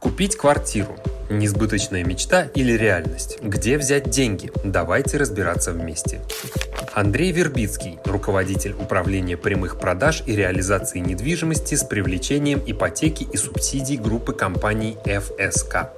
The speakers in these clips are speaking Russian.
Купить квартиру. Несбыточная мечта или реальность? Где взять деньги? Давайте разбираться вместе. Андрей Вербицкий, руководитель управления прямых продаж и реализации недвижимости с привлечением ипотеки и субсидий группы компаний ФСК.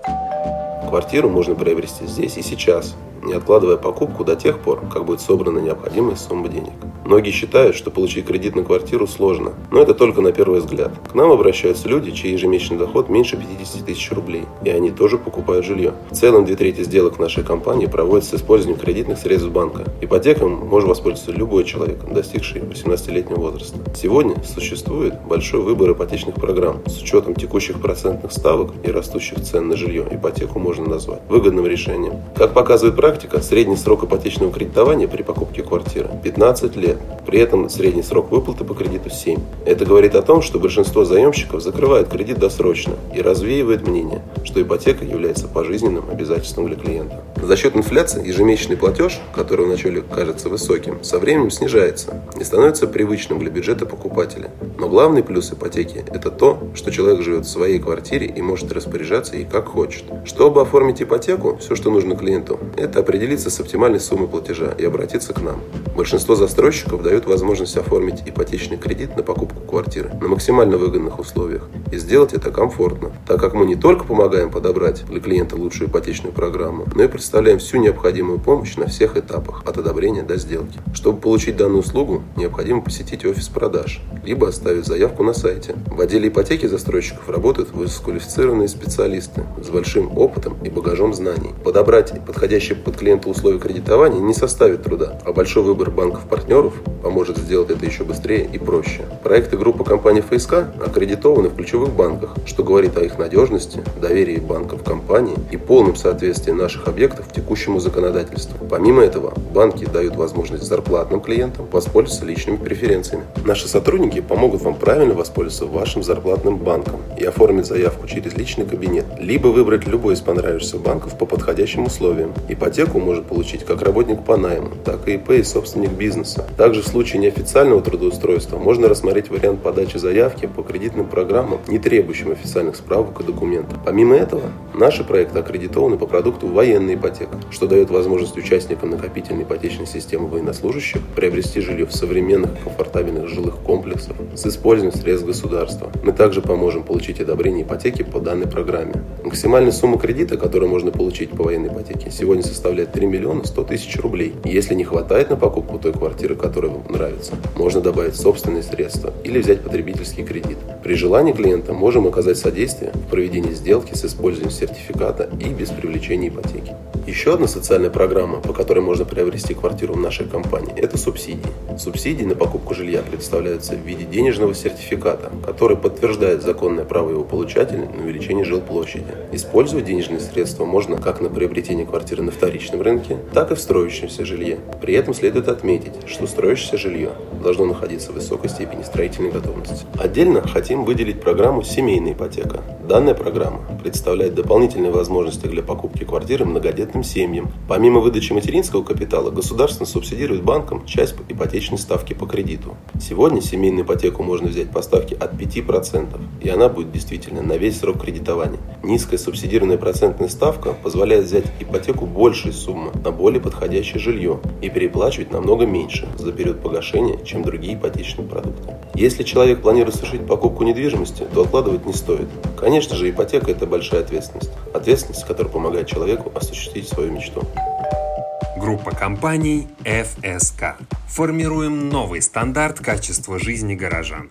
Квартиру можно приобрести здесь и сейчас, не откладывая покупку до тех пор, как будет собрана необходимая сумма денег. Многие считают, что получить кредит на квартиру сложно, но это только на первый взгляд. К нам обращаются люди, чей ежемесячный доход меньше 50 тысяч рублей, и они тоже покупают жилье. В целом, две трети сделок нашей компании проводятся с использованием кредитных средств банка. Ипотеком может воспользоваться любой человек, достигший 18-летнего возраста. Сегодня существует большой выбор ипотечных программ. С учетом текущих процентных ставок и растущих цен на жилье, ипотеку можно назвать выгодным решением. Как показывает практика, средний срок ипотечного кредитования при покупке квартиры 15 лет. При этом средний срок выплаты по кредиту 7. Это говорит о том, что большинство заемщиков закрывают кредит досрочно и развеивает мнение, что ипотека является пожизненным обязательством для клиента. За счет инфляции ежемесячный платеж, который вначале кажется высоким, со временем снижается и становится привычным для бюджета покупателя. Но главный плюс ипотеки – это то, что человек живет в своей квартире и может распоряжаться ей как хочет. Чтобы оформить ипотеку, все, что нужно клиенту, это определиться с оптимальной суммой платежа и обратиться к нам. Большинство застройщиков дают возможность оформить ипотечный кредит на покупку квартиры на максимально выгодных условиях и сделать это комфортно, так как мы не только помогаем подобрать для клиента лучшую ипотечную программу, но и представляем всю необходимую помощь на всех этапах, от одобрения до сделки. Чтобы получить данную услугу, необходимо посетить офис продаж, либо оставить заявку на сайте. В отделе ипотеки застройщиков работают высококвалифицированные специалисты с большим опытом и багажом знаний. Подобрать подходящие под клиента условия кредитования не составит труда, а большой выбор банков-партнеров поможет сделать это еще быстрее и проще. Проекты группы компании ФСК аккредитованы в ключевых банках, что говорит о их надежности, доверии банков компании и полном соответствии наших объектов текущему законодательству. Помимо этого, банки дают возможность зарплатным клиентам воспользоваться личными преференциями. Наши сотрудники помогут вам правильно воспользоваться вашим зарплатным банком и оформить заявку через личный кабинет, либо выбрать любой из понравившихся банков по подходящим условиям. Ипотеку может получить как работник по найму, так и ИП и собственник бизнеса. Также в случае неофициального трудоустройства можно рассмотреть вариант подачи заявки по кредитным программам, не требующим официальных справок и документов. Помимо этого, наши проекты аккредитованы по продукту военная ипотека, что дает возможность участникам накопительной ипотечной системы военнослужащих приобрести жилье в современных комфортабельных жилых комплексах с использованием средств государства. Мы также поможем получить одобрение ипотеки по данной программе. Максимальная сумма кредита, которую можно получить по военной ипотеке, сегодня составляет 3 миллиона 100 тысяч рублей. Если не хватает на покупку той квартиры, которая вам нравится. Можно добавить собственные средства или взять потребительский кредит. При желании клиента можем оказать содействие в проведении сделки с использованием сертификата и без привлечения ипотеки. Еще одна социальная программа, по которой можно приобрести квартиру в нашей компании, это субсидии. Субсидии на покупку жилья представляются в виде денежного сертификата, который подтверждает законное право его получателя на увеличение жилплощади. Использовать денежные средства можно как на приобретение квартиры на вторичном рынке, так и в строящемся жилье. При этом следует отметить, что строящееся жилье должно находиться в высокой степени строительной готовности. Отдельно хотим выделить программу «Семейная ипотека». Данная программа представляет дополнительные возможности для покупки квартиры многодетным семьям. Помимо выдачи материнского капитала, государство субсидирует банкам часть ипотечной ставки по кредиту. Сегодня семейную ипотеку можно взять по ставке от 5%, и она будет действительно на весь срок кредитования. Низкая субсидированная процентная ставка позволяет взять ипотеку большей суммы на более подходящее жилье и переплачивать намного меньше за период погашения, чем другие ипотечные продукты. Если человек планирует совершить покупку недвижимости, то откладывать не стоит. Конечно же, ипотека – это большая ответственность. Ответственность, которая помогает человеку осуществить свою мечту. Группа компаний ФСК. Формируем новый стандарт качества жизни горожан.